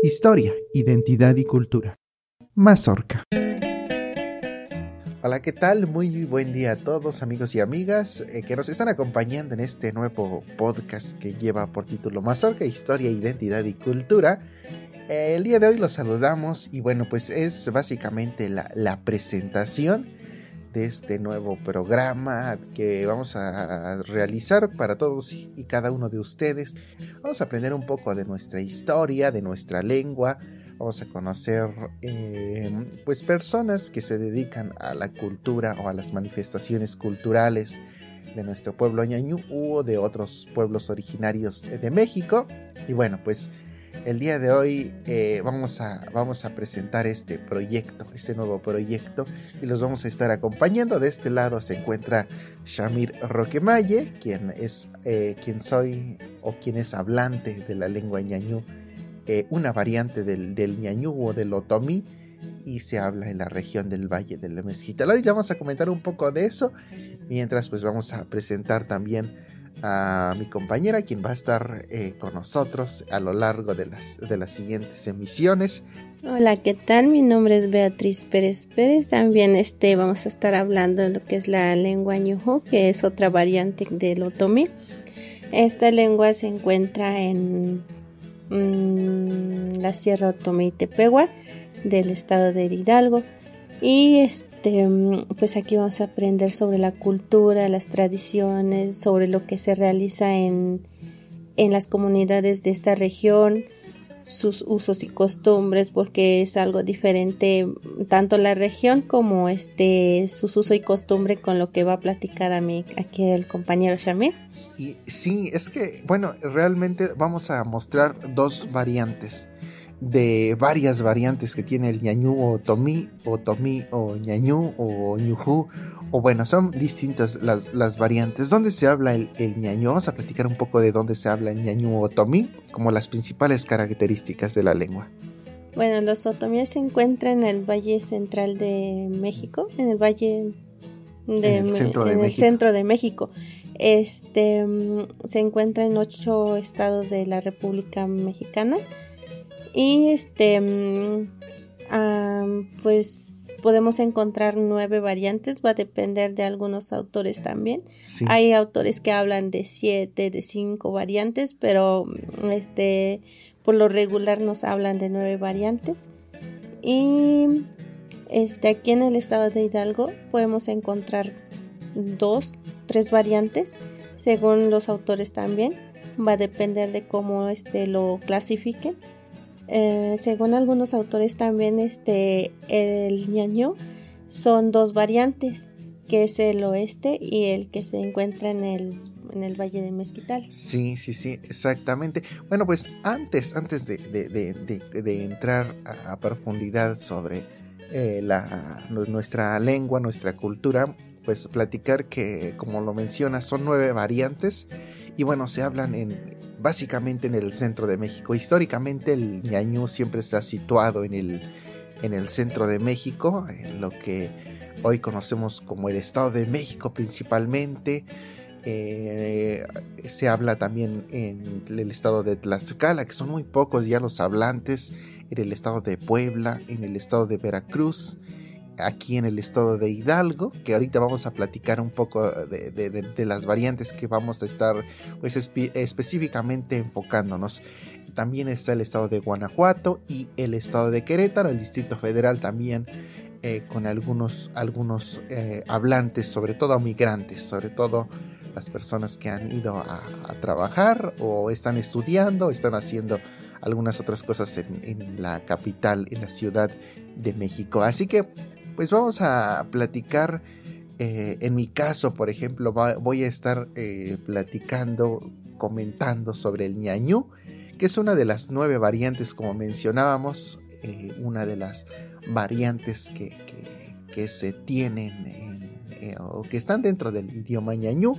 Historia, identidad y cultura. Mazorca. Hola, ¿qué tal? Muy buen día a todos amigos y amigas eh, que nos están acompañando en este nuevo podcast que lleva por título Mazorca, Historia, Identidad y Cultura. Eh, el día de hoy los saludamos y bueno, pues es básicamente la, la presentación de este nuevo programa que vamos a realizar para todos y cada uno de ustedes. Vamos a aprender un poco de nuestra historia, de nuestra lengua. Vamos a conocer eh, pues personas que se dedican a la cultura o a las manifestaciones culturales de nuestro pueblo ñañú o de otros pueblos originarios de México. Y bueno, pues el día de hoy eh, vamos, a, vamos a presentar este proyecto, este nuevo proyecto, y los vamos a estar acompañando. De este lado se encuentra Shamir Roquemaye, quien es eh, quien soy o quien es hablante de la lengua ñañú, eh, una variante del, del ñañú o del otomí, y se habla en la región del Valle del Mezquital. Ahorita vamos a comentar un poco de eso, mientras pues vamos a presentar también a mi compañera, quien va a estar eh, con nosotros a lo largo de las, de las siguientes emisiones. Hola, ¿qué tal? Mi nombre es Beatriz Pérez Pérez. También este, vamos a estar hablando de lo que es la lengua ñujo, que es otra variante del otomí. Esta lengua se encuentra en mm, la Sierra Otomí Tepehua del estado de Hidalgo. Y este, pues aquí vamos a aprender sobre la cultura, las tradiciones, sobre lo que se realiza en, en las comunidades de esta región, sus usos y costumbres, porque es algo diferente tanto la región como este sus uso y costumbre con lo que va a platicar a mí aquí el compañero Shamir. Y sí, es que, bueno, realmente vamos a mostrar dos variantes de varias variantes que tiene el ñañú o tomí o tomí o ñañú o ñujú o bueno, son distintas las, las variantes. ¿Dónde se habla el, el, ñañú? Vamos a platicar un poco de dónde se habla el ñañú o tomí, como las principales características de la lengua. Bueno, los otomíes se encuentran en el Valle Central de México, en el Valle de, en el centro de, en México. El centro de México. Este se encuentra en ocho estados de la República Mexicana y este um, pues podemos encontrar nueve variantes va a depender de algunos autores también. Sí. hay autores que hablan de siete de cinco variantes pero este por lo regular nos hablan de nueve variantes. Y este aquí en el estado de Hidalgo podemos encontrar dos tres variantes según los autores también. Va a depender de cómo este lo clasifiquen eh, según algunos autores también este el ñaño son dos variantes que es el oeste y el que se encuentra en el en el Valle de Mezquital. Sí, sí, sí, exactamente. Bueno, pues antes, antes de, de, de, de entrar a, profundidad sobre eh, la, nuestra lengua, nuestra cultura, pues platicar que, como lo menciona, son nueve variantes y bueno, se hablan en, básicamente en el centro de México. Históricamente el ñañú siempre está situado en el, en el centro de México, en lo que hoy conocemos como el Estado de México principalmente. Eh, se habla también en el estado de Tlaxcala, que son muy pocos ya los hablantes, en el estado de Puebla, en el estado de Veracruz, aquí en el estado de Hidalgo, que ahorita vamos a platicar un poco de, de, las variantes que vamos a estar pues, espe específicamente enfocándonos. También está el estado de Guanajuato y el estado de Querétaro, el Distrito Federal también. Eh, con algunos, algunos eh, hablantes, sobre todo migrantes, sobre todo las personas que han ido a, a, trabajar o están estudiando, están haciendo algunas otras cosas en, en la capital, en la ciudad de México. Así que pues vamos a platicar. Eh, en mi caso, por ejemplo, voy a estar eh, platicando, comentando sobre el ñañú, que es una de las nueve variantes, como mencionábamos, eh, una de las variantes que, que, se tienen en, eh, o que están dentro del idioma ñañú.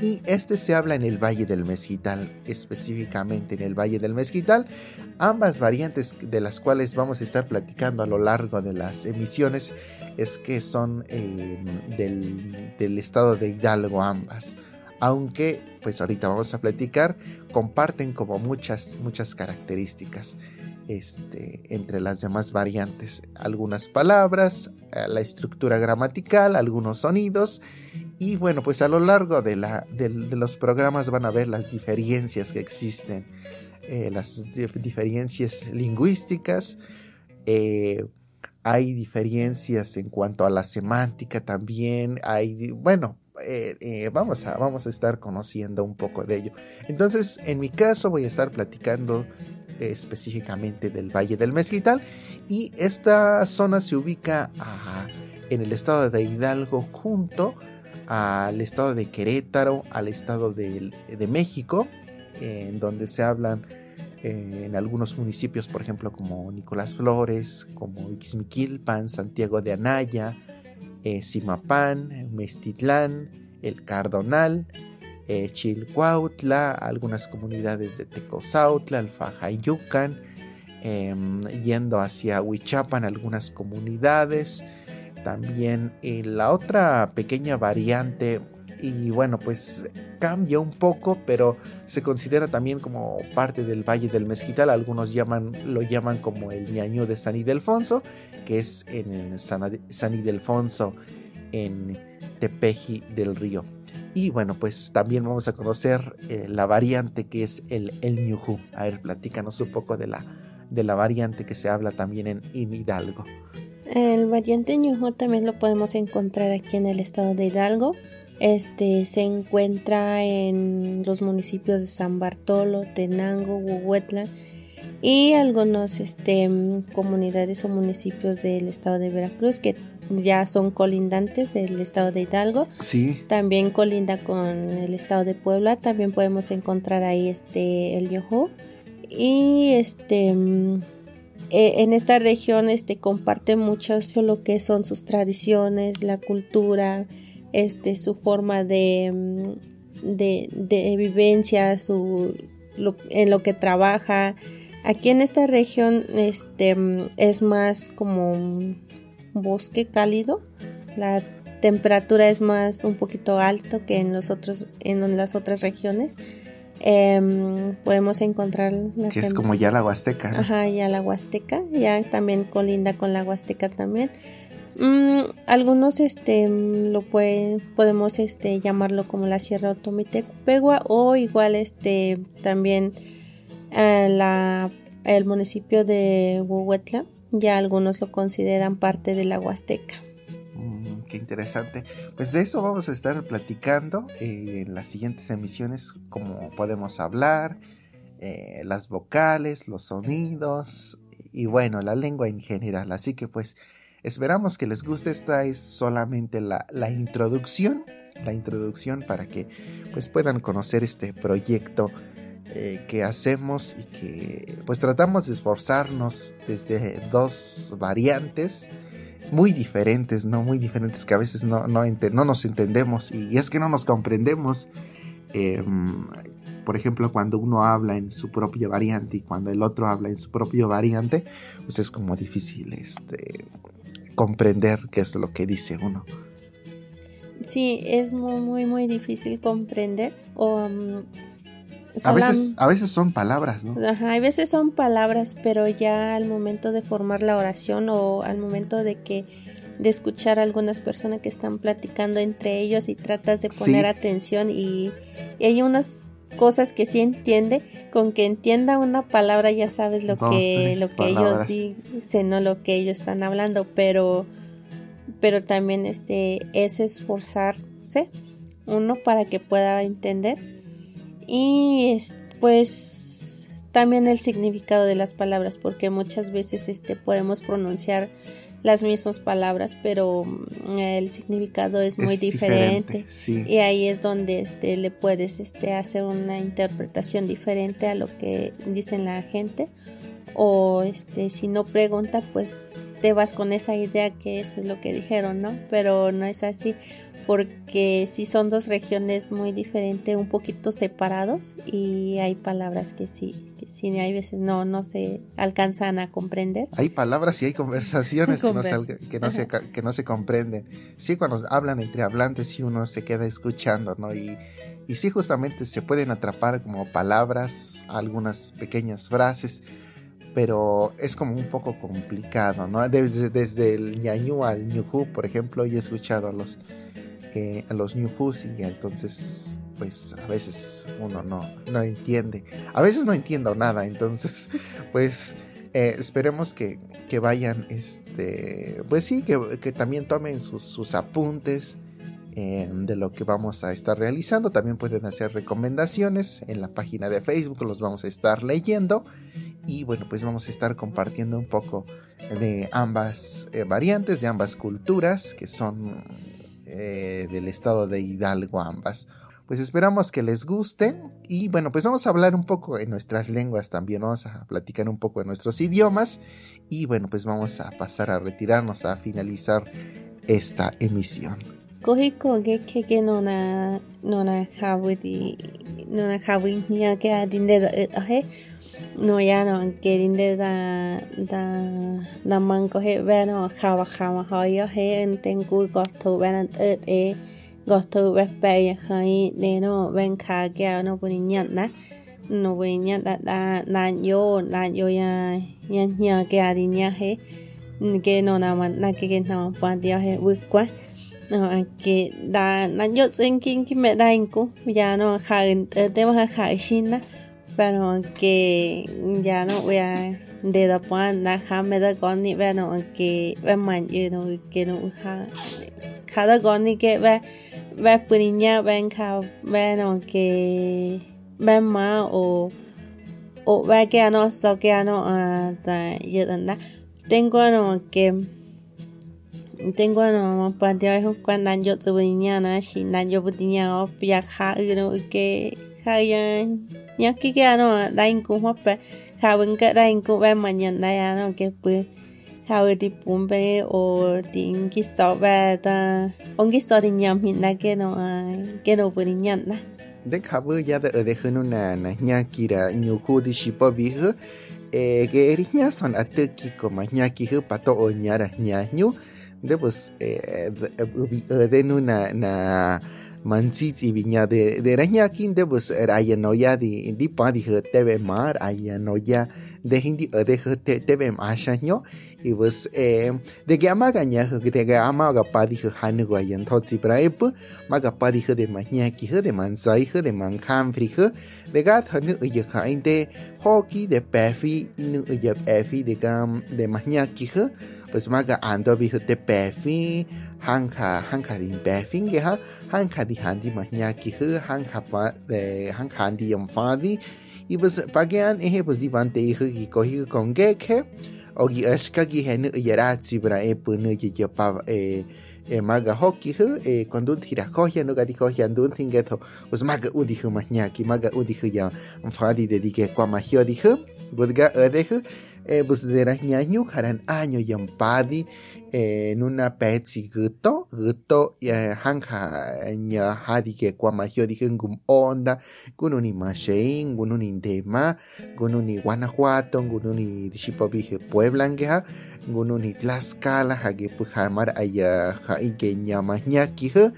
Y este se habla en el Valle del Mezquital, específicamente en el Valle del Mezquital. Ambas variantes de las cuales vamos a estar platicando a lo largo de las emisiones es que son eh, del, estado de Hidalgo ambas. Aunque, pues ahorita vamos a platicar, comparten como muchas, muchas características. este, entre las demás variantes. Algunas palabras, la estructura gramatical, algunos sonidos. Y bueno, pues a lo largo de, la, de, los programas van a ver las diferencias que existen, eh, las diferencias lingüísticas. Eh, hay diferencias en cuanto a la semántica también. Hay, bueno, vamos, a, vamos a estar conociendo un poco de ello. Entonces, en mi caso voy a estar platicando específicamente del Valle del Mezquital y esta zona se ubica en el estado de Hidalgo junto al estado de Querétaro, al estado de, México, en donde se hablan eh, en algunos municipios, por ejemplo, como Nicolás Flores, como Ixmiquilpan, Santiago de Anaya, eh, Simapán, Mestitlán, El Cardonal, eh, Chilcuautla, algunas comunidades de Tecozautla, Alfajayucan, em, yendo hacia Huichapan, algunas comunidades. También la otra pequeña variante, y bueno, pues cambia un poco, pero se considera también como parte del Valle del Mezquital. Algunos llaman, lo llaman como el ñaño de San Ildefonso, que es en San, San Ildefonso, en Tepeji del Río. Y bueno, pues también vamos a conocer eh, la variante que es el, el Ñujú. A ver, platícanos un poco de la, de la variante que se habla también en, Hidalgo. El variante Ñujú también lo podemos encontrar aquí en el estado de Hidalgo. Este se encuentra en los municipios de San Bartolo, Tenango, Huehuetla y algunos este, comunidades o municipios del estado de Veracruz que ya son colindantes del estado de Hidalgo. Sí. También colinda con el estado de Puebla. También podemos encontrar ahí este el Yoho. Y este e, en esta región este comparte mucho lo que son sus tradiciones, la cultura, este su forma de, de, de vivencia, su en lo que trabaja. Aquí en esta región este es más como bosque cálido. La temperatura es más un poquito alto que en los otros en las otras regiones. Em, podemos encontrar que es como ya la Huasteca. Ajá, ya la Huasteca, ya también colinda con la Huasteca también. Mm, algunos este lo pueden podemos este llamarlo como la Sierra Otomitecupegua o igual este también eh, la el municipio de Huehuetla ya algunos lo consideran parte de la Huasteca. Mm, qué interesante. Pues de eso vamos a estar platicando eh, en las siguientes emisiones, cómo podemos hablar, eh, las vocales, los sonidos y bueno, la lengua en general. Así que pues esperamos que les guste. Esta es solamente la, la introducción, la introducción para que pues puedan conocer este proyecto eh, que hacemos y que pues tratamos de esforzarnos desde dos variantes muy diferentes, ¿no? Muy diferentes que a veces no, no, no nos entendemos y, es que no nos comprendemos. Em, por ejemplo, cuando uno habla en su propia variante y cuando el otro habla en su propio variante, pues es como difícil este, comprender qué es lo que dice uno. Sí, es muy, muy, difícil comprender. O, a veces, a veces son palabras, ¿no? Ajá, a veces son palabras, pero ya al momento de formar la oración o al momento de que de escuchar a algunas personas que están platicando entre ellos y tratas de poner atención y, hay unas cosas que sí entiende, con que entienda una palabra ya sabes lo que lo que ellos dicen, no lo que ellos están hablando, pero pero también este es esforzarse uno para que pueda entender y pues también el significado de las palabras porque muchas veces este podemos pronunciar las mismas palabras pero mm, el significado es muy diferente, y ahí es donde este le puedes este hacer una interpretación diferente a lo que dicen la gente o este si no pregunta pues te vas con esa idea que eso es lo que dijeron no pero no es así porque sí son dos regiones muy diferentes, un poquito separados y hay palabras que sí, que sí hay veces no, no se alcanzan a comprender. Hay palabras y hay conversaciones que, no se, que, no se, que no se comprenden. Sí, cuando hablan entre hablantes sí uno se queda escuchando, ¿no? Y, y sí justamente se pueden atrapar como palabras, algunas pequeñas frases, pero es como un poco complicado, ¿no? Desde, el ñañú al ñujú, por ejemplo, yo he escuchado a los, eh, a los y entonces, pues a veces uno no, no entiende. A veces no entiendo nada, entonces, pues eh, esperemos que, que, vayan, este, pues sí, que, que también tomen sus, sus apuntes de lo que vamos a estar realizando. También pueden hacer recomendaciones en la página de Facebook, los vamos a estar leyendo. Y bueno, pues vamos a estar compartiendo un poco de ambas eh, variantes, de ambas culturas, que son eh, del estado de Hidalgo ambas. Pues esperamos que les guste y bueno, pues vamos a hablar un poco en nuestras lenguas también, vamos a platicar un poco de nuestros idiomas y bueno, pues vamos a pasar a retirarnos a finalizar esta emisión. Kohiko ge keke nona nona hawidi nona hawi nya ke adinde da ahe no ya no ke dinde da da da man ko he ve no hawa hawa ha ya he en ten ku go to ve na e e go to ve pe ya khai ne no ven kha ke no puni nyan na no puni nyan da da na yo na yo ya nya nya ke adinya he ke no na man na ke ke na man pa dia he wi kwa no que da na yo thinking que me da inco ya no ja te vas a ja china pero que ya no voy a de da pan na ja me da con ni no que ve man yo no que no ja cada con ni que ve ve puriña ven ja no que ve ma o o ve que no so que no a da yo da tengo no que tengo no pantea es cuando yo te venía na si na yo venía o ya ja no que ja, ya ya que que no? Da in como pe ja ven que da in ve mañana ya, no? Que pues, ja di pumpe o tin que so va da on que so din mi na que no que no venía na de kabu ya de de hunu na na nya kira nyu khu di shi pa bi hu e que erinya son ateki como nya ki hu pato o nya ra nya nyu de pues eh, de na na manchit y viña de de raña kin de pues raya no ya di di pa di tebe mar aya no ya để Hindi uh, ở dejen di deje te te bem asha nyo. Y vos eh de que ama gaña que te que ama gapa dije hanu guayen totsi e praep ma gapa dije uh, de maña ki uh, de manzai de mankan frije de gat hanu để kainte hoki de pefi inu y pefi de gam um, de maña ki pues ma ga ando bi te pefi hanka hanka din phi, ge ha hanka di handi maña ki để pa eh, de đi handi phá đi y pues pagean eje pues di pante hijo ki kohi con geke o gi eska gi hen yeratsi bra e punu ye ye pa e e maga hoki hu e cuando tira kohya no gadi kohya andun tingeto pues maga udi hu mahnya ki maga udi hu ya fadi de di ke kwa mahio di hu budga ode hu eh, pues de las ñañu haran año yampadi eh, en una guto guto ya hanja nya hadi que kwa mahio dije ngum onda gununi mashein gununi ndema gununi guanajuato gununi dishipo bije puebla ngeha gununi tlaxcala hage puhamar aya ha ike nyamahñaki he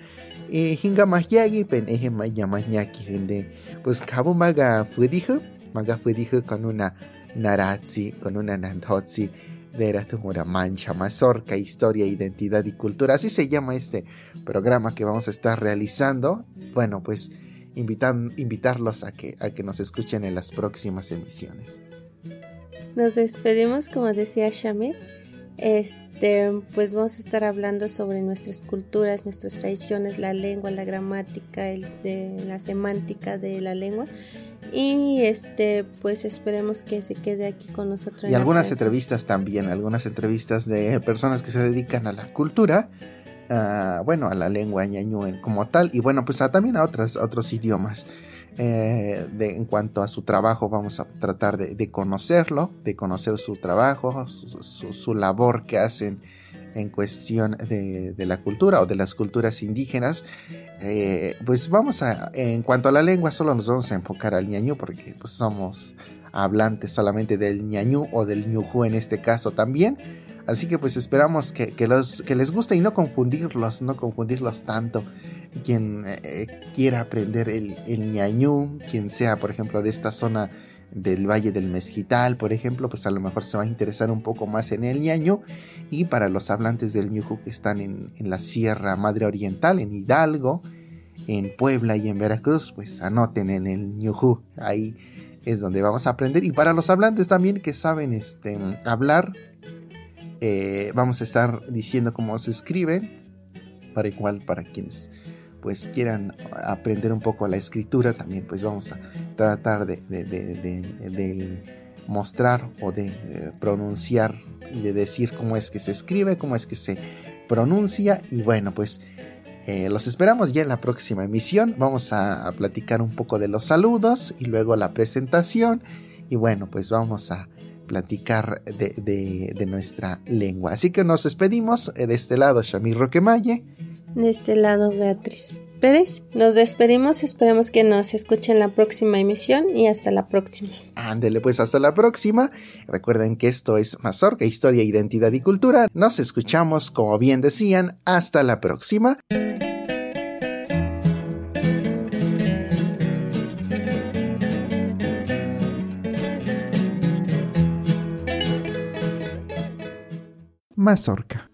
e hinga mahyagi pen eje nyamahñaki hende pues kabu maga fudije maga fudije con una Narazzi con una Nantozzi de una Mancha, Mazorca, Historia, Identidad y Cultura. Así se llama este programa que vamos a estar realizando. Bueno, pues invitan, invitarlos a que, a que nos escuchen en las próximas emisiones. Nos despedimos, como decía Shamir. Este, pues vamos a estar hablando sobre nuestras culturas, nuestras tradiciones, la lengua, la gramática, el, de, la semántica de la lengua y este, pues esperemos que se quede aquí con nosotros. Y algunas entrevistas también, algunas entrevistas de personas que se dedican a la cultura, bueno, a la lengua ñañú como tal, y bueno, pues también a, otras, otros idiomas. Eh, en cuanto a su trabajo, vamos a tratar de, conocerlo, de conocer su trabajo, su, labor que hacen en cuestión de, de, la cultura o de las culturas indígenas eh, pues vamos a, en cuanto a la lengua, solo nos vamos a enfocar al ñañú porque pues somos hablantes solamente del ñañú o del ñujú en este caso también. Así que pues esperamos que, los, que les guste y no confundirlos, no confundirlos tanto. Quien eh, quiera aprender el, el ñañú, quien sea por ejemplo de esta zona del Valle del Mezquital, por ejemplo, pues a lo mejor se va a interesar un poco más en el ñaño. Y para los hablantes del ñuju que están en, la Sierra Madre Oriental, en Hidalgo, en Puebla y en Veracruz, pues anoten en el ñuju. Ahí es donde vamos a aprender. Y para los hablantes también que saben este, hablar, eh, vamos a estar diciendo cómo se escribe. Para igual, para quienes pues quieran aprender un poco la escritura, también pues vamos a tratar de, mostrar o de eh, pronunciar y de decir cómo es que se escribe, cómo es que se pronuncia y bueno pues eh, los esperamos ya en la próxima emisión. Vamos a, platicar un poco de los saludos y luego la presentación. Y bueno, pues vamos a platicar de, de nuestra lengua. Así que nos despedimos. De este lado, Shamir Roquemaye de este lado Beatriz Pérez. Nos despedimos, esperemos que nos escuchen la próxima emisión y hasta la próxima. Ándele pues hasta la próxima. Recuerden que esto es Mazorca, Historia, Identidad y Cultura. Nos escuchamos, como bien decían, hasta la próxima. Mazorca